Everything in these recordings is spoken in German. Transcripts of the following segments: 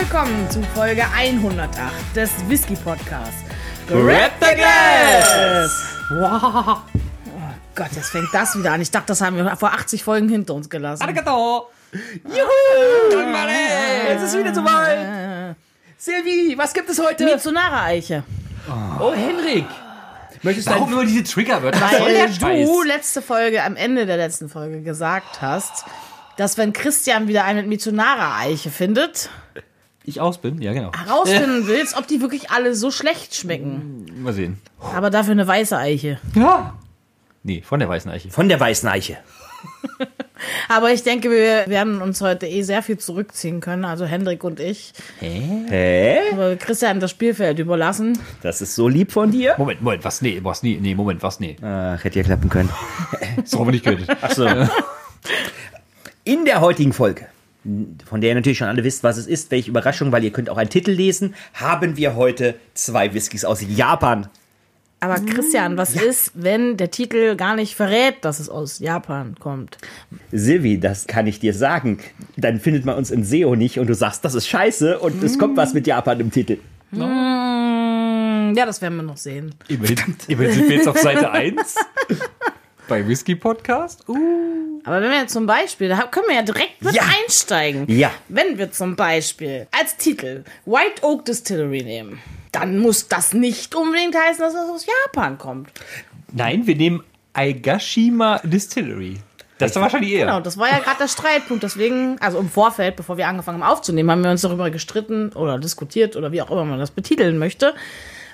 willkommen zu Folge 108 des Whisky Podcasts. Grab the Glass! Wow. Oh Gott, jetzt fängt das wieder an. Ich dachte, das haben wir vor 80 Folgen hinter uns gelassen. Arigato! Juhu! Es ist wieder soweit! Silvi, was gibt es heute? Mitsunara-Eiche. Oh, Henrik! Möchtest du Warum nur diese Triggerwörter? Weil du letzte Folge, am Ende der letzten Folge gesagt hast, dass wenn Christian wieder eine Mitsunara-Eiche findet, Ich aus bin? Ja, genau. herausfinden willst, ob die wirklich alle so schlecht schmecken. Mal sehen. Aber dafür eine weiße Eiche. Ja. Nee, von der weißen Eiche. Von der weißen Eiche. Aber ich denke, wir werden uns heute eh sehr viel zurückziehen können, also Hendrik und ich. Hä? Aber Christian das Spielfeld überlassen. Das ist so lieb von dir. Moment, Moment, was? Nee, was? Nee, nee, Moment, was? Nee. Ach, hätte ja klappen können. So haben wir nicht gehört. Achso. In der heutigen Folge, von der ihr natürlich schon alle wisst, was es ist, welche Überraschung, weil ihr könnt auch einen Titel lesen, haben wir heute zwei Whiskys aus Japan. Aber Christian, was ist, wenn der Titel gar nicht verrät, dass es aus Japan kommt? Silvi, das kann ich dir sagen. Dann findet man uns in SEO nicht und du sagst, das ist scheiße und es kommt was mit Japan im Titel. Hm, Ja, das werden wir noch sehen. Immerhin, immerhin sind wir jetzt auf Seite 1 bei Whisky Podcast. Uh. Aber wenn wir jetzt zum Beispiel, da können wir ja direkt mit Ja. einsteigen. Ja. Wenn wir zum Beispiel als Titel White Oak Distillery nehmen, dann muss das nicht unbedingt heißen, dass es aus Japan kommt. Nein, wir nehmen Aigashima Distillery. Das ist doch wahrscheinlich eher. Genau, das war ja gerade der Streitpunkt. Deswegen, also im Vorfeld, bevor wir angefangen haben aufzunehmen, haben wir uns darüber gestritten oder diskutiert oder wie auch immer man das betiteln möchte.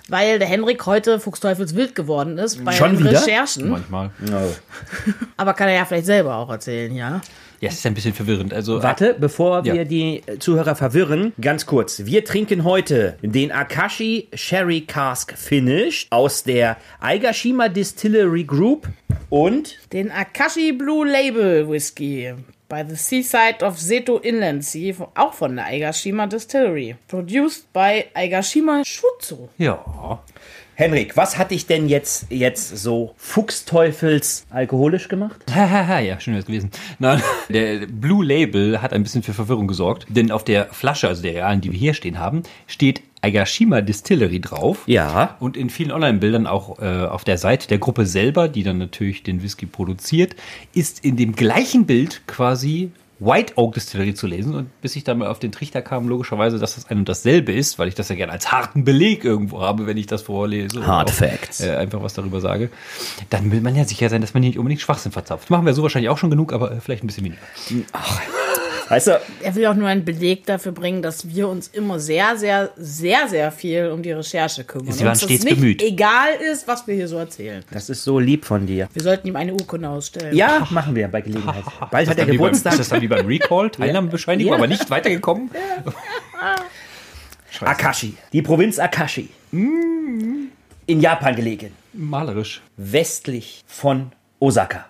Weil der Henrik heute fuchsteufelswild geworden ist bei Schon wieder? Recherchen. Manchmal. Aber kann er ja vielleicht selber auch erzählen, ja? Ja, es ist ein bisschen verwirrend. Also, Warte, bevor wir Ja. die Zuhörer verwirren, ganz kurz. Wir trinken heute den Akashi Sherry Cask Finished aus der Aigashima Distillery Group und Den Akashi Blue Label Whisky by the Seaside of Seto Inland Sea, auch von der Aigashima Distillery. Produced by Aigashima Shuzo. ja. Henrik, was hat dich denn jetzt, jetzt so fuchsteufels alkoholisch gemacht? Hahaha, ja, schön wär's gewesen. Nein, der Blue Label hat ein bisschen für Verwirrung gesorgt, denn auf der Flasche, also der realen, die wir hier stehen haben, steht Aigashima Distillery drauf. Ja. Und in vielen Online-Bildern auch äh, auf der Seite der Gruppe selber, die dann natürlich den Whisky produziert, ist in dem gleichen Bild quasi White Oak Distillery zu lesen. Und bis ich dann mal auf den Trichter kam, logischerweise, dass das ein und dasselbe ist, weil ich das ja gerne als harten Beleg irgendwo habe, wenn ich das vorlese. Hard auch, Facts. Äh, einfach was darüber sage. Dann will man ja sicher sein, dass man hier nicht unbedingt Schwachsinn verzapft. Machen wir so wahrscheinlich auch schon genug, aber äh, vielleicht ein bisschen weniger. Weißt du, Er will auch nur einen Beleg dafür bringen, dass wir uns immer sehr, sehr, sehr, sehr viel um die Recherche kümmern. Sie waren Uns das stets nicht bemüht. egal ist, was wir hier so erzählen. das ist so lieb von dir. Wir sollten ihm eine Urkunde ausstellen. Ja, machen wir bei Gelegenheit. Bald hat er wie beim- Geburtstag. Ist das dann wie beim Recall? Teilnahmebescheinigung, Ja. aber nicht weitergekommen? Scheiße. Akashi, die Provinz Akashi. In Japan gelegen, Malerisch. westlich von Osaka.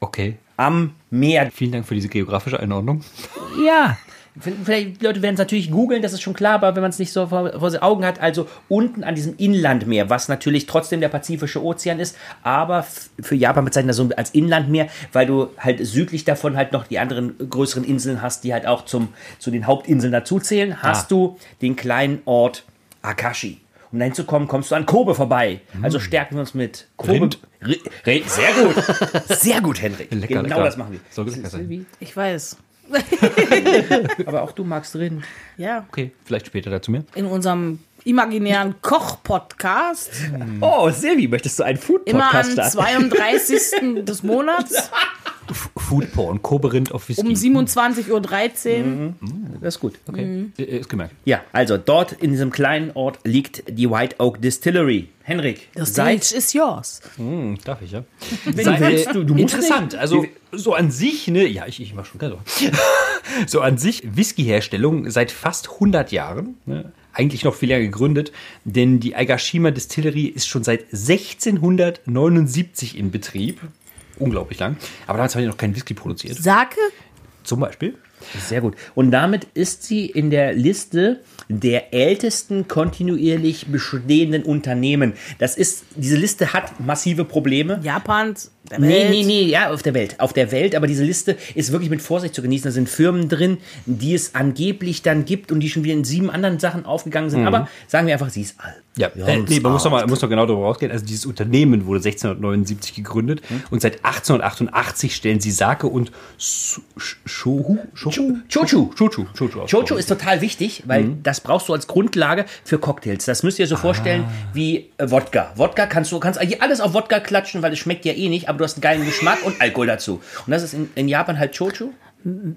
Okay. Am Meer. Vielen Dank für diese geografische Einordnung. Ja. Vielleicht, die Leute werden es natürlich googeln, das ist schon klar, aber wenn man es nicht so vor, vor den Augen hat, also unten an diesem Inlandmeer, was natürlich trotzdem der Pazifische Ozean ist, aber für Japan bezeichnet das so als Inlandmeer, weil du halt südlich davon halt noch die anderen größeren Inseln hast, die halt auch zum, zu den Hauptinseln dazuzählen, hast Ah. du den kleinen Ort Akashi. Um dahin zu kommen, kommst du an Kobe vorbei. Also stärken wir uns mit Kobe. Rind. Ri- Rind. Sehr gut. Sehr gut, Henrik. Lecker, genau lecker. das machen wir. Soll lecker sein. Silvi, Ich weiß. Aber auch du magst Rind. Ja. Okay, vielleicht später dazu mehr. In unserem imaginären Koch-Podcast. Oh, Silvi, möchtest du einen Immer Food-Podcast am starten? 32. des Monats Food Porn, Koberind auf Whisky. um 27.13 Uhr. Das ist gut. Okay, äh, ist gemerkt. Ja, also dort in diesem kleinen Ort liegt die White Oak Distillery. Henrik, The seit stage is yours. Hm, darf ich, ja? wenn du willst, du, du musst Interessant. nicht. Also, so an sich, ne, ja, ich, ich mach schon, also. so an sich, Whisky-Herstellung seit fast 100 Jahren, ne, eigentlich noch viel länger gegründet, denn die Aigashima Distillery ist schon seit 1679 in Betrieb. Unglaublich lang. Aber damals haben die noch keinen Whisky produziert. Sake? Zum Beispiel. Sehr gut. Und damit ist sie in der Liste der ältesten kontinuierlich bestehenden Unternehmen. Das ist, diese Liste hat massive Probleme. Japans, der Nee, Welt. nee, nee, ja, auf der Welt. Auf der Welt, aber diese Liste ist wirklich mit Vorsicht zu genießen. Da sind Firmen drin, die es angeblich dann gibt und die schon wieder in sieben anderen Sachen aufgegangen sind. Aber sagen wir einfach, sie ist alt. Ja, äh, nee, man muss doch, mal, muss doch genau darüber rausgehen. Also dieses Unternehmen wurde 1679 gegründet und seit 1888 stellen sie Sake und Su- Sh- Shohu? Shohu? Chochu. Chochu. Chochu. Ist total wichtig, weil das brauchst du als Grundlage für Cocktails. Das müsst ihr so vorstellen wie äh, Wodka. Wodka kannst du kannst eigentlich alles auf Wodka klatschen, weil es schmeckt ja eh nicht, aber du hast einen geilen Geschmack und Alkohol dazu. Und das ist in, in Japan halt Chochu.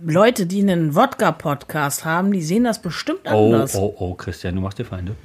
Leute, die einen Wodka-Podcast haben, die sehen das bestimmt Oh, anders. oh, oh, Christian, du machst dir Feinde.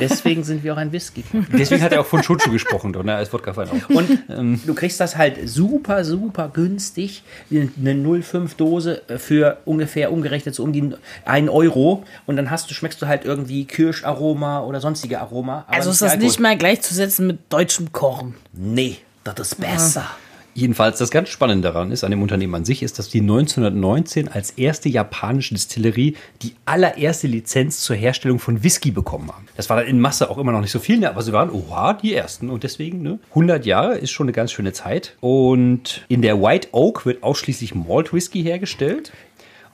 Deswegen sind wir auch ein Whisky. Deswegen hat er auch von Chochu gesprochen, und er ist Wodka-Fan auch. Und du kriegst das halt super, super günstig. Eine 0,5 Dose für ungefähr umgerechnet so um die 1 Euro. Und dann hast du, schmeckst du halt irgendwie Kirscharoma oder sonstige Aroma. aber Also ist das Alkohol. nicht mal gleichzusetzen mit deutschem Korn. Nee, das ist besser. Jedenfalls, das ganz Spannende daran ist, an dem Unternehmen an sich, ist, dass die 1919 als erste japanische Distillerie die allererste Lizenz zur Herstellung von Whisky bekommen haben. Das war dann in Masse auch immer noch nicht so viel, ne, aber sie waren, oha, die ersten. Und deswegen, ne, 100 Jahre ist schon eine ganz schöne Zeit. Und in der White Oak wird ausschließlich Malt Whisky hergestellt.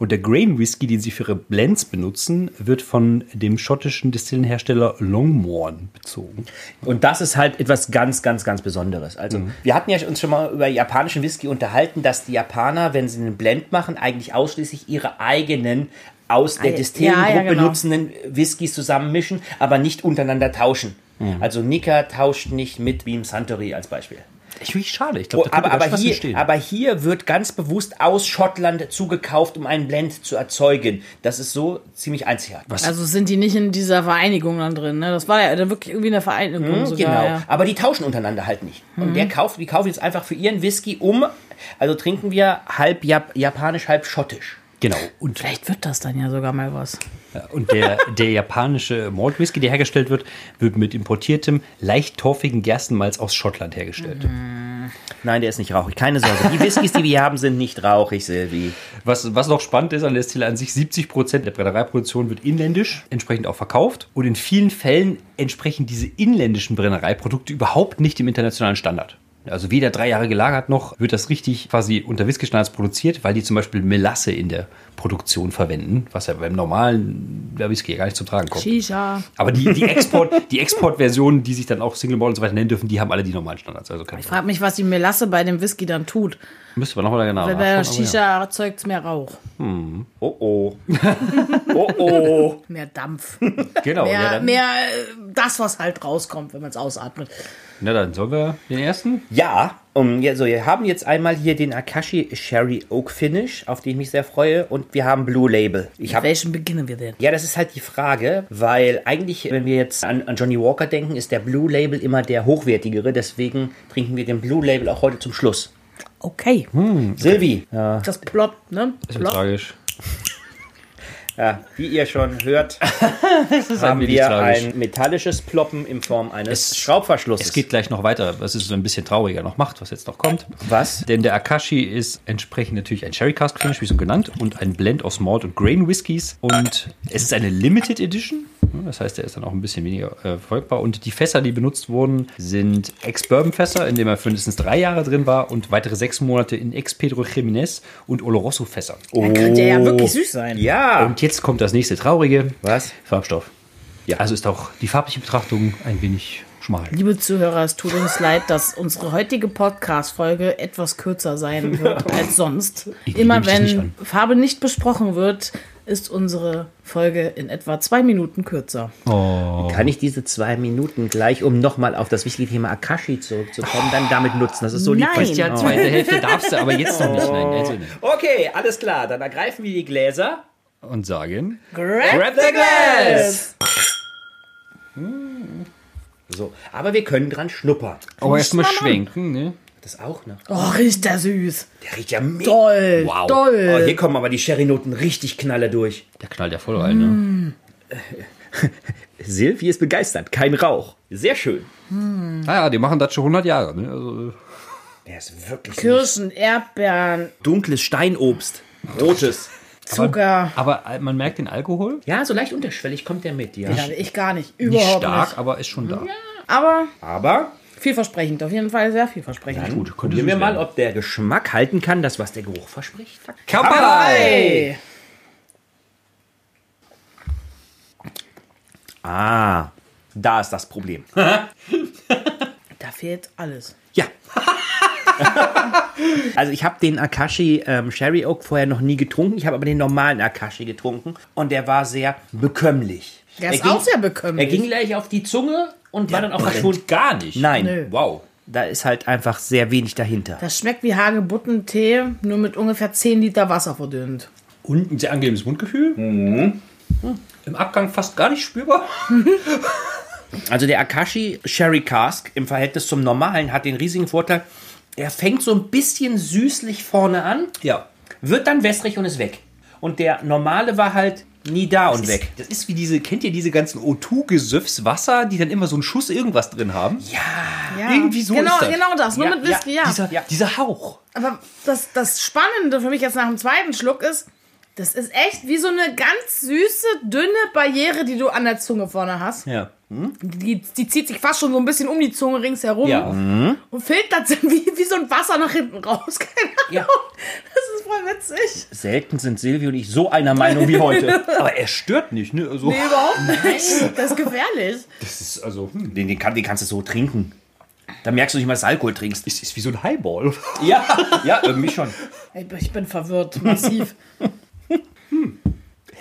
Und der Grain Whisky, den sie für ihre Blends benutzen, wird von dem schottischen Distillenhersteller Longmorn bezogen. Und das ist halt etwas ganz, ganz, ganz Besonderes. Also, wir hatten ja uns schon mal über japanischen Whisky unterhalten, dass die Japaner, wenn sie einen Blend machen, eigentlich ausschließlich ihre eigenen aus der Distillengruppe ja, ja, genau. benutzenden Whiskys zusammenmischen, aber nicht untereinander tauschen. Also Nika tauscht nicht mit Beam Suntory als Beispiel. Ich finde ich schade. Ich Oh, glaube, da aber, aber, hier, entstehen. aber hier wird ganz bewusst aus Schottland zugekauft, um einen Blend zu erzeugen. Das ist so ziemlich einzigartig. Was? Also sind die nicht in dieser Vereinigung dann drin, ne? Das war ja dann wirklich irgendwie eine Vereinigung sogar, Genau. ja. Aber die tauschen untereinander halt nicht. Und der kauft, die kaufen jetzt einfach für ihren Whisky um. Also trinken wir halb Jap japanisch, halb schottisch. Genau. Und Vielleicht wird das dann ja sogar mal was. Und der, der japanische Malt Whisky, der hergestellt wird, wird mit importiertem, leicht torfigen Gerstenmalz aus Schottland hergestellt. Nein, der ist nicht rauchig. Keine Sorge. Die Whiskys, die wir haben, sind nicht rauchig, Silvi. Was, was noch spannend ist an der Stille an sich, 70 Prozent der Brennereiproduktion wird inländisch, entsprechend auch verkauft. Und in vielen Fällen entsprechen diese inländischen Brennereiprodukte überhaupt nicht dem internationalen Standard. Also weder drei Jahre gelagert noch wird das richtig quasi unter Whisky-Standards produziert, weil die zum Beispiel Melasse in der Produktion verwenden, was ja beim normalen Whisky ja gar nicht zum Tragen kommt. Shisha. Aber die, die Export, die Exportversionen, die sich dann auch Single Malt und so weiter nennen dürfen, die haben alle die normalen Standards. Also Ich frage mich, was die Melasse bei dem Whisky dann tut. Müsste man nochmal genau Weil bei der. Shisha erzeugt es mehr Rauch, Oh oh. Oh oh. mehr Dampf, Genau, mehr, ja, dann, mehr äh, das, was halt rauskommt, wenn man es ausatmet. na dann sollen wir den ersten? Ja, um, ja, so, wir haben jetzt einmal hier den Akashi Sherry Oak Finish, auf den ich mich sehr freue. Und wir haben Blue Label. Ich Mit habe welchem beginnen wir denn? Ja, das ist halt die Frage, weil eigentlich, wenn wir jetzt an, an Johnny Walker denken, ist der Blue Label immer der hochwertigere. Deswegen trinken wir den Blue Label auch heute zum Schluss. Okay, Silvi, ja, das ploppt, ne? Das wird Ploppt. Tragisch. wie ihr schon hört, haben wir tragisch. ein metallisches Ploppen in Form eines Es- Schraubverschlusses. Es geht gleich noch weiter, was es so ein bisschen trauriger noch macht, was jetzt noch kommt. Was? Denn der Akashi ist entsprechend natürlich ein Sherry Cask Finish, wie schon genannt, und ein Blend aus Malt und Grain Whiskys. Und es ist eine Limited Edition. Das heißt, er ist dann auch ein bisschen weniger äh, folgbar. Und die Fässer, die benutzt wurden, sind Ex-Bourbon-Fässer, in denen er für mindestens drei Jahre drin war und weitere sechs Monate in Ex-Pedro Jimenez und Oloroso-Fässer. Dann könnte er ja wirklich süß sein. Ja. Und jetzt kommt das nächste Traurige. Was? Farbstoff. Ja. Also ist auch die farbliche Betrachtung ein wenig schmal. Liebe Zuhörer, es tut uns leid, dass unsere heutige Podcast-Folge etwas kürzer sein wird als sonst. Ich Immer wenn. Farbe nicht besprochen wird, ist unsere Folge in etwa zwei Minuten kürzer. Kann ich diese zwei Minuten gleich, um nochmal auf das wichtige Thema Akashi zurückzukommen, dann damit nutzen? Das ist so lieb. Nein. Ja, zweite Hälfte darfst du, aber jetzt noch nicht. Nein, also nicht. Okay, alles klar. Dann ergreifen wir die Gläser. Und sagen. Grab the glass! So, aber wir können dran schnuppern. Aber erstmal schwenken, ne? Das auch, ne? Oh, riecht der süß. Der riecht ja mega. Toll, Wow. Oh, toll. hier kommen aber die Sherry-Noten richtig knalle durch. Der knallt ja voll rein, ne? Silvi ist begeistert. Kein Rauch. Sehr schön. Naja, die machen das schon 100 Jahre, ne? Also, Der ist wirklich süß. Kirschen, Erdbeeren. dunkles Steinobst. Rotes. Zucker. Aber äh, man merkt den Alkohol. Ja, so leicht unterschwellig kommt der mit, ja. Ja, ich gar nicht. Nicht Überhaupt stark, nicht. aber ist schon da. Aber Aber vielversprechend. Auf jeden Fall sehr vielversprechend. Gut, könnte probieren wir mal, ob der Geschmack halten kann, das, was der Geruch verspricht. Hey. Ah, da ist das Problem. Da fehlt alles. Ja. also ich habe den Akashi ähm, Sherry Oak vorher noch nie getrunken. Ich habe aber den normalen Akashi getrunken und der war sehr bekömmlich. Der Er ist auch sehr bekömmlich. Er ging gleich auf die Zunge und war dann auch verschwunden. gar nicht. Nein, Nö. Wow. da ist halt einfach sehr wenig dahinter. Das schmeckt wie Hagebuttentee, nur mit ungefähr 10 Liter Wasser verdünnt. Und ein sehr angenehmes Mundgefühl. Hm. Im Abgang fast gar nicht spürbar. Also der Akashi Sherry Cask im Verhältnis zum normalen hat den riesigen Vorteil, er fängt so ein bisschen süßlich vorne an, Ja. wird dann wässrig und ist weg. Und der normale war halt nie da und weg. Das ist wie diese, kennt ihr diese ganzen O2-Gesöffs Wasser, die dann immer so einen Schuss irgendwas drin haben? Ja. Irgendwie so genau, ist das. Genau das, nur Ja, mit Whisky, ja. Dieser, dieser Hauch. Aber das, das Spannende für mich jetzt nach dem zweiten Schluck ist, das ist echt wie so eine ganz süße, dünne Barriere, die du an der Zunge vorne hast. Ja. Die, die zieht sich fast schon so ein bisschen um die Zunge ringsherum Ja. und filtert dann wie, wie so ein Wasser nach hinten raus. Keine Ahnung. Ja. Das ist voll witzig. Selten sind Silvio und ich so einer Meinung wie heute. Aber er stört nicht, ne? Also, Nee, überhaupt nicht. Das ist gefährlich. Das ist also, hm. Den, den, kann, den kannst du so trinken. Da merkst du nicht mal, dass du Alkohol trinkst. ist, ist wie so ein Highball. Ja, ja, irgendwie schon. Ich bin- Ich bin verwirrt, massiv.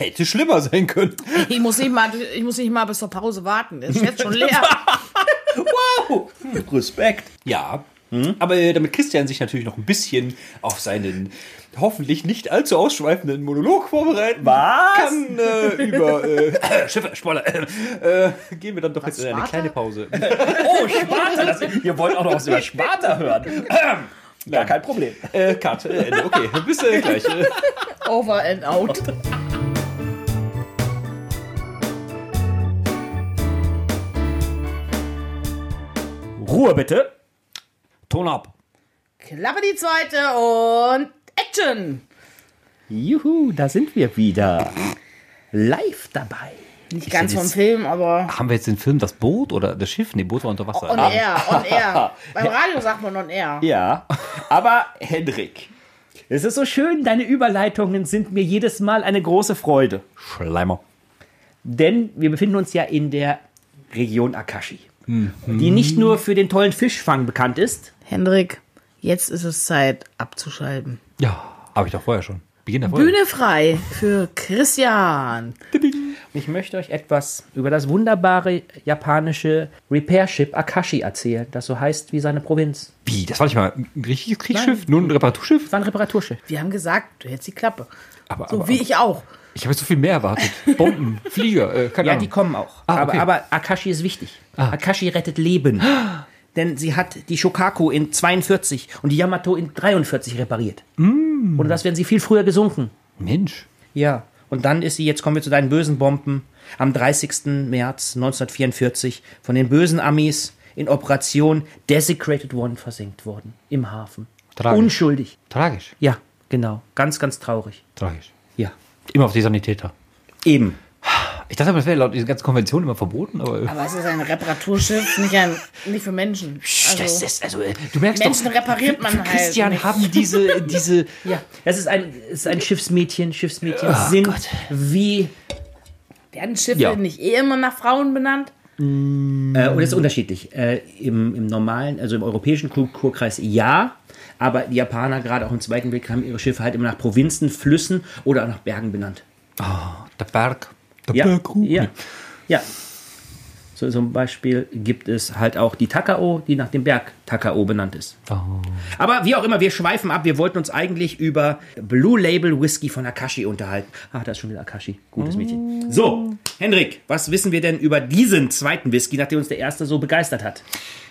Hätte schlimmer sein können. Ich muss nicht mal, ich muss nicht mal bis zur Pause warten. Ist jetzt schon leer. Wow, Respekt. Ja. Aber äh, damit Christian sich natürlich noch ein bisschen auf seinen hoffentlich nicht allzu ausschweifenden Monolog vorbereiten Was? kann äh, über äh, Schiffe, Spoiler, äh, äh, gehen wir dann doch jetzt in eine kleine Pause. Oh, Sparta. Das, ihr wollt auch noch was über Sparta hören. Gar kein Problem. äh, Cut, äh, Ende. Okay, bis äh, gleich. Äh. Over and out. Ruhe bitte. Ton ab. Klappe die zweite und Action. Juhu, da sind wir wieder. Live dabei. Nicht ganz ja vom jetzt- Film, aber Haben wir jetzt den Film Das Boot oder das Schiff? Nee, Boot war unter Wasser. on air, on air. Beim Radio sagt man on air. Ja, aber Hendrik, es ist so schön, deine Überleitungen sind mir jedes Mal eine große Freude. Schleimer. Denn wir befinden uns ja in der Region Akashi, die nicht nur für den tollen Fischfang bekannt ist. Hendrik, jetzt ist es Zeit abzuschalten. Ja, habe ich doch vorher schon. Beginn der Folge. Bühne frei für Christian. Ich möchte euch etwas über das wunderbare japanische Repair-Ship Akashi erzählen, das so heißt wie seine Provinz. Wie? Das war nicht mal ein richtiges Kriegsschiff? Nur ein Reparaturschiff? Es war ein Reparaturschiff. Wir haben gesagt, du hältst die Klappe. Aber, So aber, wie ich auch. Ich habe jetzt so viel mehr erwartet. Bomben, Flieger, äh, keine Ja, Ahnung. die kommen auch. Ah, aber, okay. aber Akashi ist wichtig. Akashi rettet Leben. Denn sie hat die Shokaku in 42 und die Yamato in 43 repariert. Und das wären sie viel früher gesunken. Mensch. Ja. Und dann ist sie, jetzt kommen wir zu deinen bösen Bomben, am 30. März 1944 von den bösen Amis in Operation Desecrated One versenkt worden. Im Hafen. Tragisch. Unschuldig. Tragisch. Ja, genau. Ganz, ganz traurig. Tragisch. Ja. Immer auf die Sanitäter. Eben. Ich dachte, das wäre laut dieser ganzen Konvention immer verboten, aber. Aber es ist ein Reparaturschiff, nicht, ein, nicht für Menschen. das Also, ist, also, äh, du merkst Menschen doch, repariert man für halt Christian nicht. haben diese, diese, Ja. Das ist ein, ist ein Schiffsmädchen. Schiffsmädchen Oh sind Gott. wie werden Schiffe Ja. nicht eh immer nach Frauen benannt? Äh, und das ist unterschiedlich. Äh, im, Im normalen, also im europäischen Kulturkreis ja, aber die Japaner, gerade auch im Zweiten Weltkrieg, haben ihre Schiffe halt immer nach Provinzen, Flüssen oder auch nach Bergen benannt. der Berg. Der Ja, Berg. ja, ja. So zum Beispiel gibt es halt auch die Takao, die nach dem Berg Takao benannt ist. Oh. Aber wie auch immer, wir schweifen ab. Wir wollten uns eigentlich über Blue Label Whisky von Akashi unterhalten. Ah, da ist schon wieder Akashi. Gutes Mädchen. So, Hendrik, was wissen wir denn über diesen zweiten Whisky, nachdem uns der erste so begeistert hat?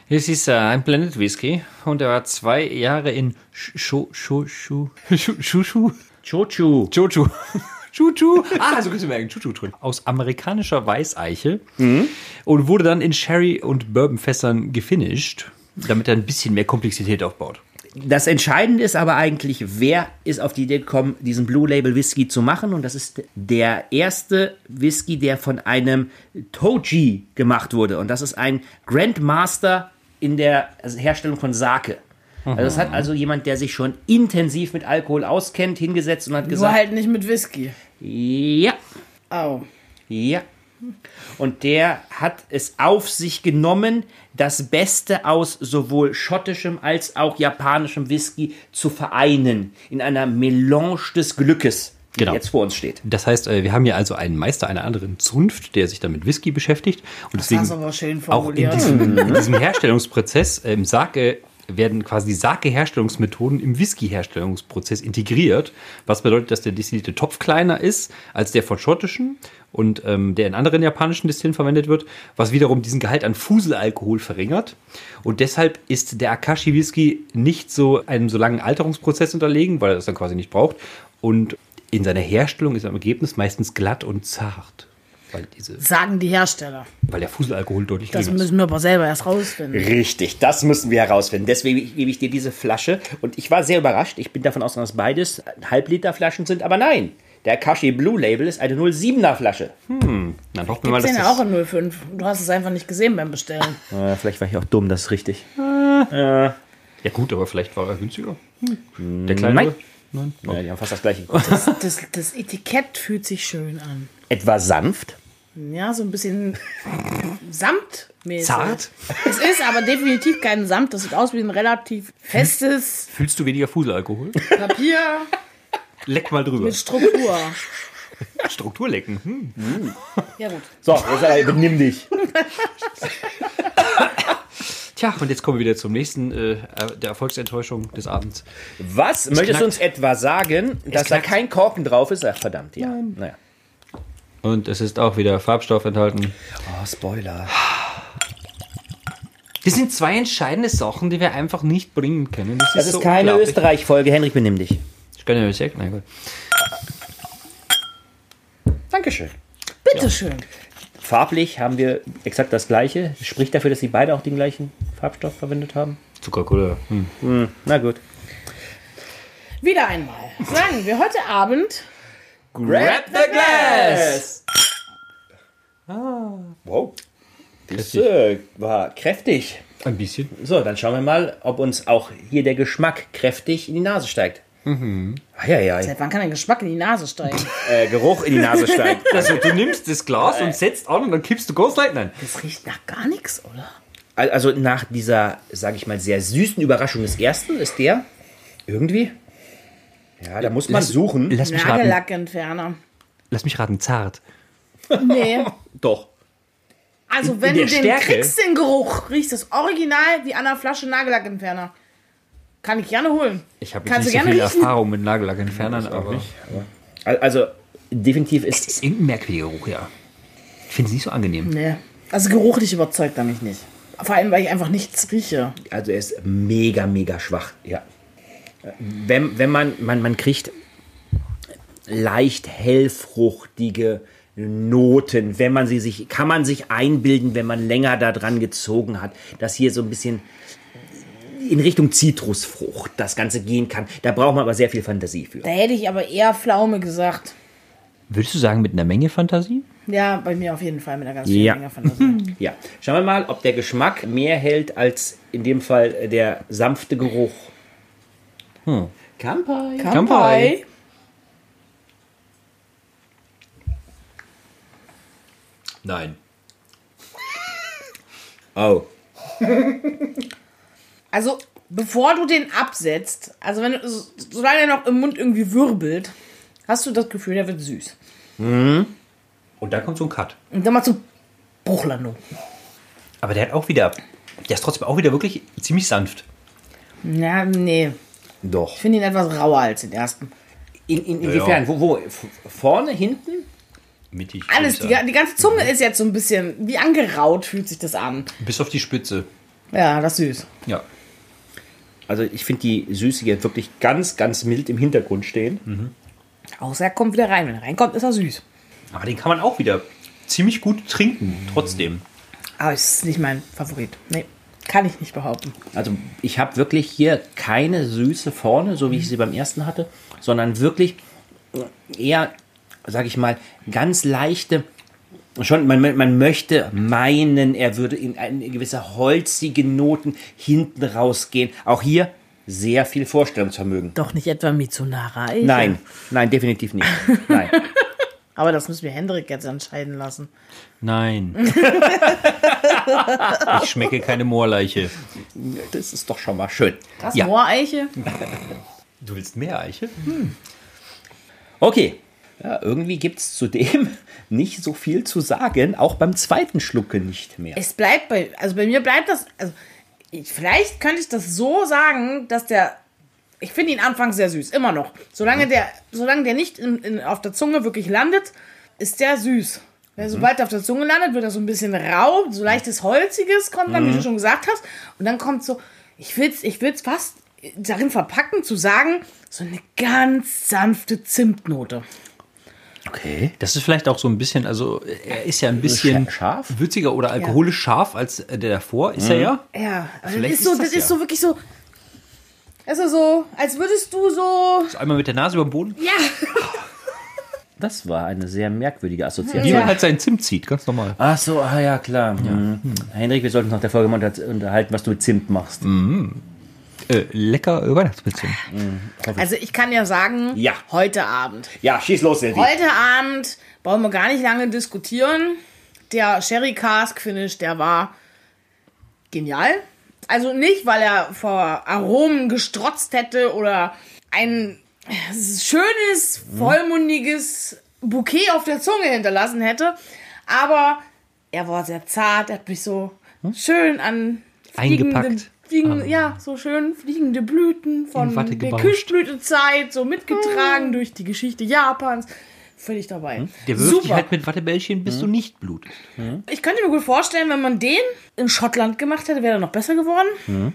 Es ist äh, ein Blended Whisky und er war zwei Jahre in Shu Shu Shu Shu Shu Shu Chochu. Chuchu. Ah, so kannst du merken. Chuchu drin. Aus amerikanischer Weißeiche. Und wurde dann in Sherry- und Bourbonfässern gefinisht, damit er ein bisschen mehr Komplexität aufbaut. Das Entscheidende ist aber eigentlich, wer ist auf die Idee gekommen, diesen Blue Label Whisky zu machen? Und das ist der erste Whisky, der von einem Toji gemacht wurde. Und das ist ein Grandmaster in der Herstellung von Sake. Also das hat also jemand, der sich schon intensiv mit Alkohol auskennt, hingesetzt und hat Nur gesagt, halt nicht mit Whisky. ja, Oh. ja. Und der hat es auf sich genommen, das Beste aus sowohl schottischem als auch japanischem Whisky zu vereinen in einer Melange des Glückes, die Genau. jetzt vor uns steht. Das heißt, äh, wir haben hier also einen Meister einer anderen Zunft, der sich dann mit Whisky beschäftigt. Und deswegen aber schön auch in formuliert. diesem, in diesem Herstellungsprozess äh, im Sake werden quasi die Sake-Herstellungsmethoden im Whisky-Herstellungsprozess integriert. Was bedeutet, dass der destillierte Topf kleiner ist als der von schottischen und ähm, der in anderen japanischen Distillen verwendet wird, was wiederum diesen Gehalt an Fuselalkohol verringert. Und deshalb ist der Akashi Whisky nicht so einem so langen Alterungsprozess unterlegen, weil er das dann quasi nicht braucht. Und in seiner Herstellung ist im Ergebnis meistens glatt und zart. Weil, diese, Sagen die Hersteller. weil der Fuselalkohol deutlich Das geringer ist. müssen wir aber selber erst rausfinden. Richtig, das müssen wir herausfinden. Deswegen gebe ich dir diese Flasche. Und ich war sehr überrascht. Ich bin davon ausgegangen, dass beides Halbliter-Flaschen sind. Aber nein, der Akashi Blue Label ist eine 07er Flasche. Dann hoffen wir mal, dass den ja das auch in 05. Du hast es einfach nicht gesehen beim Bestellen. Äh, vielleicht war ich auch dumm, das ist richtig. Ja gut, aber vielleicht war er günstiger. Der kleine. Nein. Nein. Ja, die haben fast das gleiche. Das, das, das Etikett fühlt sich schön an. Etwa sanft. Ja, so ein bisschen samtmäßig. Zart? Es ist aber definitiv kein Samt. Das sieht aus wie ein relativ festes Fühlst du weniger Fuselalkohol? Papier Leck mal drüber. mit Struktur. Strukturlecken. Hm. Ja gut. So, jetzt benimm dich. Tja, und jetzt kommen wir wieder zum nächsten, äh, der Erfolgsenttäuschung des Abends. Was? Möchtest knackt. du uns etwa sagen, dass da kein Korken drauf ist? Ach, verdammt, ja. Naja. Und es ist auch wieder Farbstoff enthalten. Oh, Spoiler. Das sind zwei entscheidende Sachen, die wir einfach nicht bringen können. Das, Das ist so keine. Österreich-Folge. Henrik, benimm dich. Ich kann ja nicht sagen. Nein, gut. Dankeschön. Bitteschön. Farblich haben wir exakt das gleiche. Spricht dafür, dass sie beide auch den gleichen Farbstoff verwendet haben? Zuckercola. Hm. Na gut. Wieder einmal. Sagen wir heute Abend. Grab the glass! Wow. Das äh, war kräftig. Ein bisschen. So, dann schauen wir mal, ob uns auch hier der Geschmack kräftig in die Nase steigt. Mhm. Ja, ja, Seit wann kann der Geschmack in die Nase steigen? äh, Geruch in die Nase steigt. Also du nimmst das Glas und setzt an und dann kippst du ganz leicht. Nein. Das riecht nach gar nichts, oder? Al- Also nach dieser, sage ich mal, sehr süßen Überraschung des ersten ist der irgendwie. Ja, da muss man suchen. Lass mich raten. Nagellackentferner. Lass mich raten. Zart. Nee. Doch. Also wenn du der den Stärke? kriegst, den Geruch, riechst das original wie an einer Flasche Nagellackentferner. Kann ich gerne holen. Ich habe nicht so gerne viel riechen? Erfahrung mit Nagellackentfernern, aber Al- Also definitiv es ist. ist irgendein merkwürdiger Geruch, ja. Ich finde es nicht so angenehm. Nee. Also geruchlich überzeugt er mich nicht. Vor allem, weil ich einfach nichts rieche. Also er ist mega, mega schwach. Ja. Wenn, wenn man, man, man kriegt leicht hellfruchtige Noten, wenn man sie sich, kann man sich einbilden, wenn man länger da dran gezogen hat, dass hier so ein bisschen in Richtung Zitrusfrucht das Ganze gehen kann. Da braucht man aber sehr viel Fantasie für. Da hätte ich aber eher Pflaume gesagt. Würdest du sagen, mit einer Menge Fantasie? Ja, bei mir auf jeden Fall mit einer ganz Ja. Menge Fantasie. Ja, schauen wir mal, ob der Geschmack mehr hält als in dem Fall der sanfte Geruch. Hm. Kampai. Kampai. Nein. Oh. Also, bevor du den absetzt, also wenn du, so- solange er noch im Mund irgendwie wirbelt, hast du das Gefühl, der wird süß. Und da kommt so ein Cut. Und dann mal zur Bruchlandung. Aber der hat auch wieder, der ist trotzdem auch wieder wirklich ziemlich sanft. Ja, nee. Doch. Ich finde ihn etwas rauer als den ersten. In, in, inwiefern? Wo, wo? F- Vorne, hinten? Mittig. Alles, die, die ganze Zunge ist jetzt so ein bisschen wie angeraut, fühlt sich das an. Bis auf die Spitze. Ja, das ist süß. Ja. Also ich finde die Süße jetzt wirklich ganz, ganz mild im Hintergrund stehen. Außer er kommt wieder rein. Wenn er reinkommt, ist er süß. Aber den kann man auch wieder ziemlich gut trinken, trotzdem. Aber es ist nicht mein Favorit. Nee. Kann ich nicht behaupten. Also ich habe wirklich hier keine Süße vorne, so wie ich sie beim ersten hatte, sondern wirklich eher, sage ich mal, ganz leichte. Schon, man, man möchte meinen, er würde in eine gewisse holzige Noten hinten rausgehen. Auch hier sehr viel Vorstellungsvermögen. Doch nicht etwa Mitsunara. Nein, nein, definitiv nicht. Nein. Aber das müssen wir Hendrik jetzt entscheiden lassen. Nein. ich schmecke keine Moorleiche. Das ist doch schon mal schön. Das Ja. Mooreiche? Du willst mehr Eiche? Okay. Ja, irgendwie gibt es zudem nicht so viel zu sagen, auch beim zweiten Schlucke nicht mehr. Es bleibt bei, also bei mir bleibt das, also ich, vielleicht könnte ich das so sagen, dass der, ich finde ihn anfangs sehr süß, immer noch. Solange der, solange der nicht in, in, auf der Zunge wirklich landet, ist der süß. Weil sobald er auf der Zunge landet, wird er so ein bisschen rau, so leichtes Holziges kommt dann, wie du schon gesagt hast. Und dann kommt so, ich will's, ich will's fast darin verpacken, zu sagen, so eine ganz sanfte Zimtnote. Okay. Das ist vielleicht auch so ein bisschen, also er ist ja ein bisschen Scha- scharf? würziger oder alkoholisch scharf als der davor, ist er ja. Ja, aber das Vielleicht ist so, ist das, das ist ja. so wirklich so, also so, als würdest du so, So einmal mit der Nase über den Boden, ja, Das war eine sehr merkwürdige wie Assoziation. man halt seinen Zimt zieht, ganz normal. Ach so, ah ja, klar. Mhm. Henrik, wir sollten uns nach der Folge mal unter- unterhalten, was du mit Zimt machst. Äh, lecker äh, Weihnachtsbeziehung. Also ich kann ja sagen, Ja. heute Abend. Ja, schieß los, Silvi. Heute Abend brauchen wir gar nicht lange diskutieren. Der Sherry Cask Finish, der war genial. Also nicht, weil er vor Aromen gestrotzt hätte oder ein schönes, vollmundiges Bouquet auf der Zunge hinterlassen hätte. Aber er war sehr zart, er hat mich so schön an fliegende- Eingepackt. Fliegen, ja, so schön fliegende Blüten von der. Kirschblütezeit, so mitgetragen durch die Geschichte Japans. Völlig dabei. Der wirft dich Super. halt mit Wattebällchen, bis du nicht blutest. Ich könnte mir gut vorstellen, wenn man den in Schottland gemacht hätte, wäre er noch besser geworden.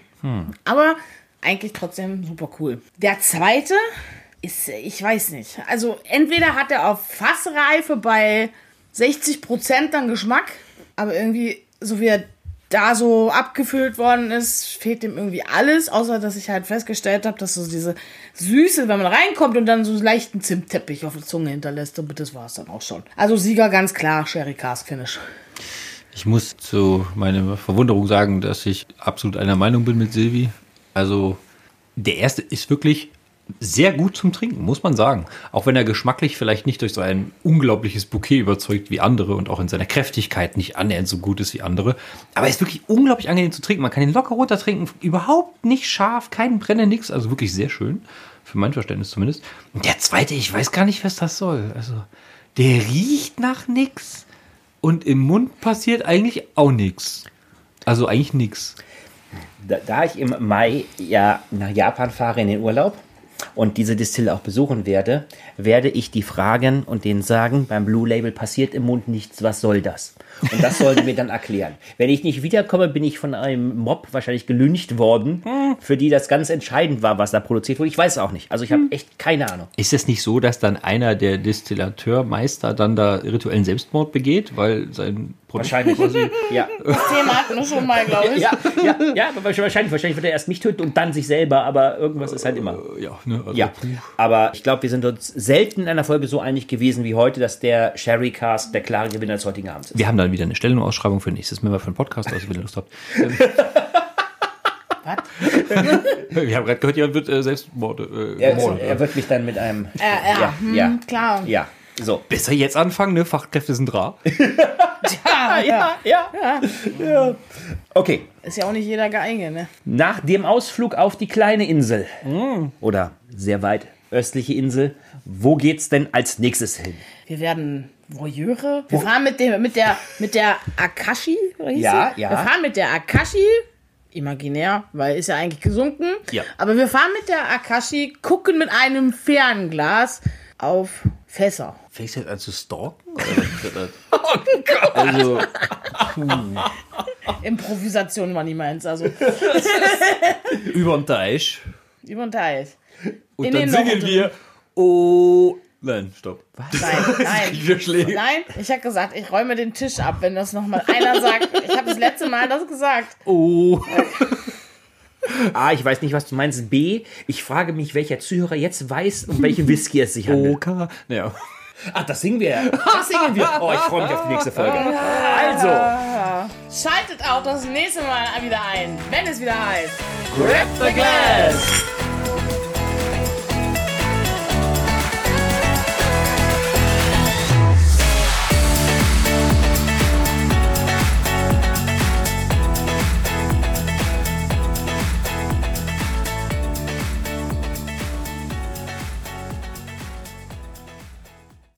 Aber eigentlich trotzdem super cool. Der zweite ist, ich weiß nicht. Also entweder hat er auf Fassreife bei 60% dann Geschmack, aber irgendwie, so wie er da so abgefüllt worden ist, fehlt ihm irgendwie alles, außer dass ich halt festgestellt habe, dass so diese Süße, wenn man reinkommt und dann so einen leichten Zimtteppich auf der Zunge hinterlässt, und das war es dann auch schon. Also Sieger ganz klar, Sherry Cask Finish. Ich muss zu meiner Verwunderung sagen, dass ich absolut einer Meinung bin mit Silvi. Also der erste ist wirklich sehr gut zum Trinken, muss man sagen. Auch wenn er geschmacklich vielleicht nicht durch so ein unglaubliches Bouquet überzeugt wie andere und auch in seiner Kräftigkeit nicht annähernd so gut ist wie andere. Aber er ist wirklich unglaublich angenehm zu trinken. Man kann ihn locker runter trinken, überhaupt nicht scharf, kein Brenne, nix. Also wirklich sehr schön. Für mein Verständnis zumindest. Und der zweite, ich weiß gar nicht, was das soll. Also der riecht nach nix. Und im Mund passiert eigentlich auch nichts. Also eigentlich nichts. Da, da ich im Mai ja nach Japan fahre in den Urlaub und diese Distille auch besuchen werde, werde ich die fragen und denen sagen, beim Blue Label passiert im Mund nichts, was soll das? Und das sollen die mir dann erklären. Wenn ich nicht wiederkomme, bin ich von einem Mob wahrscheinlich gelüncht worden, für die das ganz entscheidend war, was da produziert wurde. Ich weiß auch nicht. Also ich habe echt keine Ahnung. Ist es nicht so, dass dann einer der Distillateurmeister dann da rituellen Selbstmord begeht, weil sein Produkt Wahrscheinlich. quasi Ja. Thema hatten wir schon mal, glaube ich. Ja, ja, ja, wahrscheinlich, wahrscheinlich wird er erst mich töten und dann sich selber, aber irgendwas ist halt immer. ja, ne, also, Ja, aber ich glaube, wir sind uns selten in einer Folge so einig gewesen wie heute, dass der Sherry Cast der klare Gewinner des heutigen Abends ist. Wir haben dann wieder eine Stellenausschreibung für nächstes Mal für einen Podcast, also wenn ihr Lust habt. Was? Wir haben gerade gehört, jemand wird äh, Selbstmord äh, Er, gemordet. er wird mich dann mit einem. Äh, ja, Ja, hm, ja. klar. Ja, so. Besser jetzt anfangen, ne? Fachkräfte sind rar. Ja, ja. ja, ja. Okay, Ist ja auch nicht jeder geeignet, ne? nach dem Ausflug auf die kleine Insel oder sehr weit östliche Insel, wo geht's denn als nächstes hin? Wir werden Voyeure. Wir fahren mit, dem, mit, der, mit der Akashi. oder hieß Ja, sie? ja. Wir fahren mit der Akashi. Imaginär, weil ist ja eigentlich gesunken. Ja. Aber wir fahren mit der Akashi, gucken mit einem Fernglas auf Fässer. Fängst du jetzt an zu stalken? oh Gott. Also, Improvisation war nie meins. Also über den Teich. über den Teich. Und In dann den singen wir, oh Nein, stopp. Nein, nein. Wieder Schläge. Nein, ich habe gesagt, ich räume den Tisch ab, wenn das nochmal einer sagt. Ich habe das letzte Mal das gesagt. Oh. A, ich weiß nicht, was du meinst. B, ich frage mich, welcher Zuhörer jetzt weiß, um welchen Whisky es sich handelt. OK. Naja. Ach, das singen wir. Das singen wir. Oh, ich freue mich auf die nächste Folge. Also, Schaltet auch das nächste Mal wieder ein, wenn es wieder heißt. grab the glass.